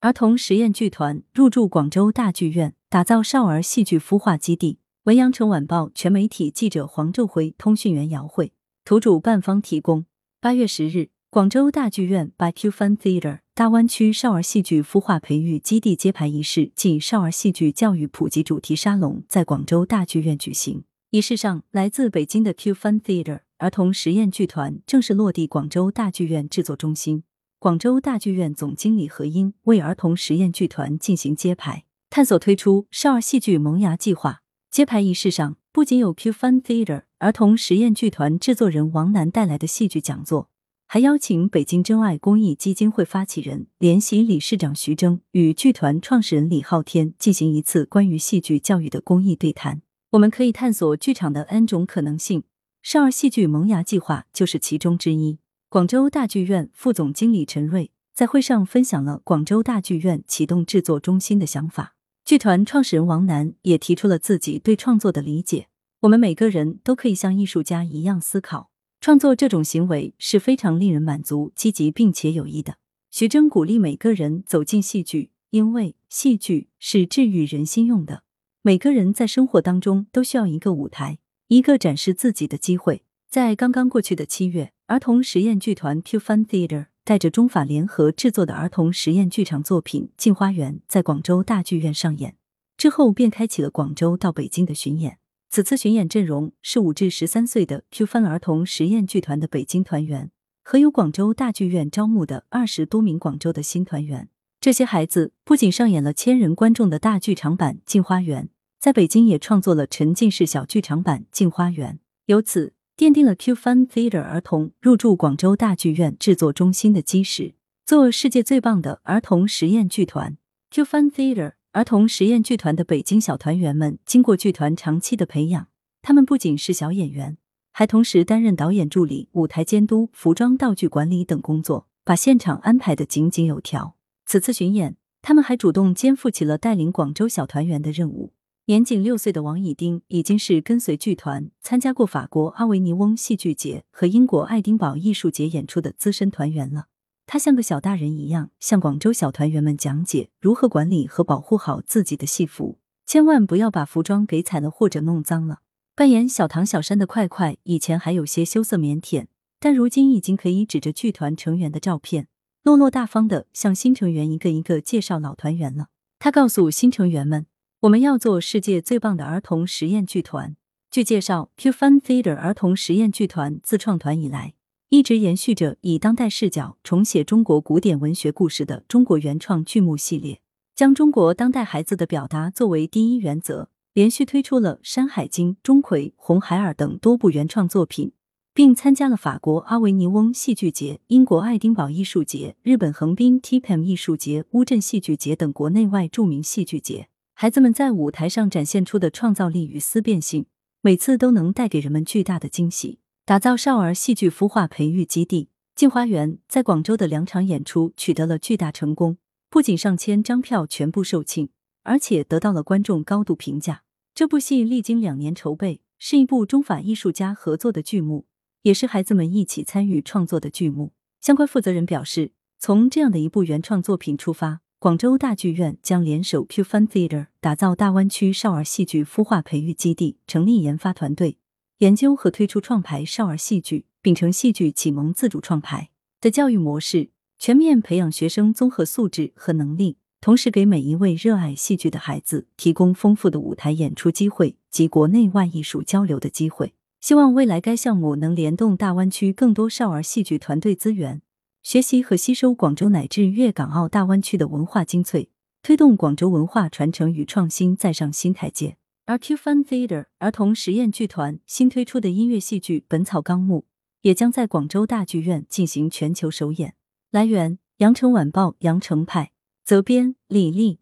儿童实验剧团入驻广州大剧院，打造少儿戏剧孵化基地。文阳城晚报全媒体记者黄昼辉，通讯员姚慧，图主办方提供。八月十日，广州大剧院 By Q Fun Theater 大湾区少儿戏剧孵化培育基地揭牌仪式暨少儿戏剧教育普及主题沙龙在广州大剧院举行。仪式上，来自北京的 Q Fun Theater 儿童实验剧团正式落地广州大剧院制作中心。广州大剧院总经理何英为儿童实验剧团进行揭牌，探索推出少儿戏剧萌芽计划。揭牌仪式上，不仅有 Q Fun Theater 儿童实验剧团制作人王楠带来的戏剧讲座，还邀请北京真爱公益基金会发起人、联席理事长徐峥与剧团创始人李昊天进行一次关于戏剧教育的公益对谈。我们可以探索剧场的 N 种可能性，少儿戏剧萌芽计划就是其中之一。广州大剧院副总经理陈瑞在会上分享了广州大剧院启动制作中心的想法。剧团创始人王楠也提出了自己对创作的理解：我们每个人都可以像艺术家一样思考，创作这种行为是非常令人满足、积极并且有益的。徐峥鼓励每个人走进戏剧，因为戏剧是治愈人心用的。每个人在生活当中都需要一个舞台，一个展示自己的机会。在刚刚过去的七月，儿童实验剧团 Q Fun Theater 带着中法联合制作的儿童实验剧场作品《镜花园》在广州大剧院上演，之后便开启了广州到北京的巡演。此次巡演阵容是五至十三岁的 Q Fun 儿童实验剧团的北京团员，和由广州大剧院招募的二十多名广州的新团员。这些孩子不仅上演了千人观众的大剧场版《镜花园》。在北京也创作了沉浸式小剧场版《镜花园》，由此奠定了 Q Fun Theater 儿童入驻广州大剧院制作中心的基石。做世界最棒的儿童实验剧团，Q Fun Theater 儿童实验剧团的北京小团员们，经过剧团长期的培养，他们不仅是小演员，还同时担任导演助理、舞台监督、服装道具管理等工作，把现场安排的井井有条。此次巡演，他们还主动肩负起了带领广州小团员的任务。年仅六岁的王以丁已经是跟随剧团参加过法国阿维尼翁戏剧节和英国爱丁堡艺术节演出的资深团员了。他像个小大人一样，向广州小团员们讲解如何管理和保护好自己的戏服，千万不要把服装给踩了或者弄脏了。扮演小唐小山的快快以前还有些羞涩腼腆，但如今已经可以指着剧团成员的照片，落落大方的向新成员一个一个介绍老团员了。他告诉新成员们。我们要做世界最棒的儿童实验剧团。据介绍，Q Fun Theater 儿童实验剧团自创团以来，一直延续着以当代视角重写中国古典文学故事的中国原创剧目系列，将中国当代孩子的表达作为第一原则，连续推出了《山海经》《钟馗》《红孩儿》等多部原创作品，并参加了法国阿维尼翁戏剧节、英国爱丁堡艺术节、日本横滨 TPM 艺术节、乌镇戏剧节等国内外著名戏剧节。孩子们在舞台上展现出的创造力与思辨性，每次都能带给人们巨大的惊喜。打造少儿戏剧孵化培育基地，镜花园在广州的两场演出取得了巨大成功，不仅上千张票全部售罄，而且得到了观众高度评价。这部戏历经两年筹备，是一部中法艺术家合作的剧目，也是孩子们一起参与创作的剧目。相关负责人表示，从这样的一部原创作品出发。广州大剧院将联手 Q Fun Theatre 打造大湾区少儿戏剧孵化培育基地，成立研发团队，研究和推出创牌少儿戏剧，秉承戏剧启蒙自主创牌的教育模式，全面培养学生综合素质和能力，同时给每一位热爱戏剧的孩子提供丰富的舞台演出机会及国内外艺术交流的机会。希望未来该项目能联动大湾区更多少儿戏剧团队资源。学习和吸收广州乃至粤港澳大湾区的文化精粹，推动广州文化传承与创新再上新台阶。而 Q Fun Theatre 儿童实验剧团新推出的音乐戏剧《本草纲目》也将在广州大剧院进行全球首演。来源：羊城晚报羊城派，责编：李丽。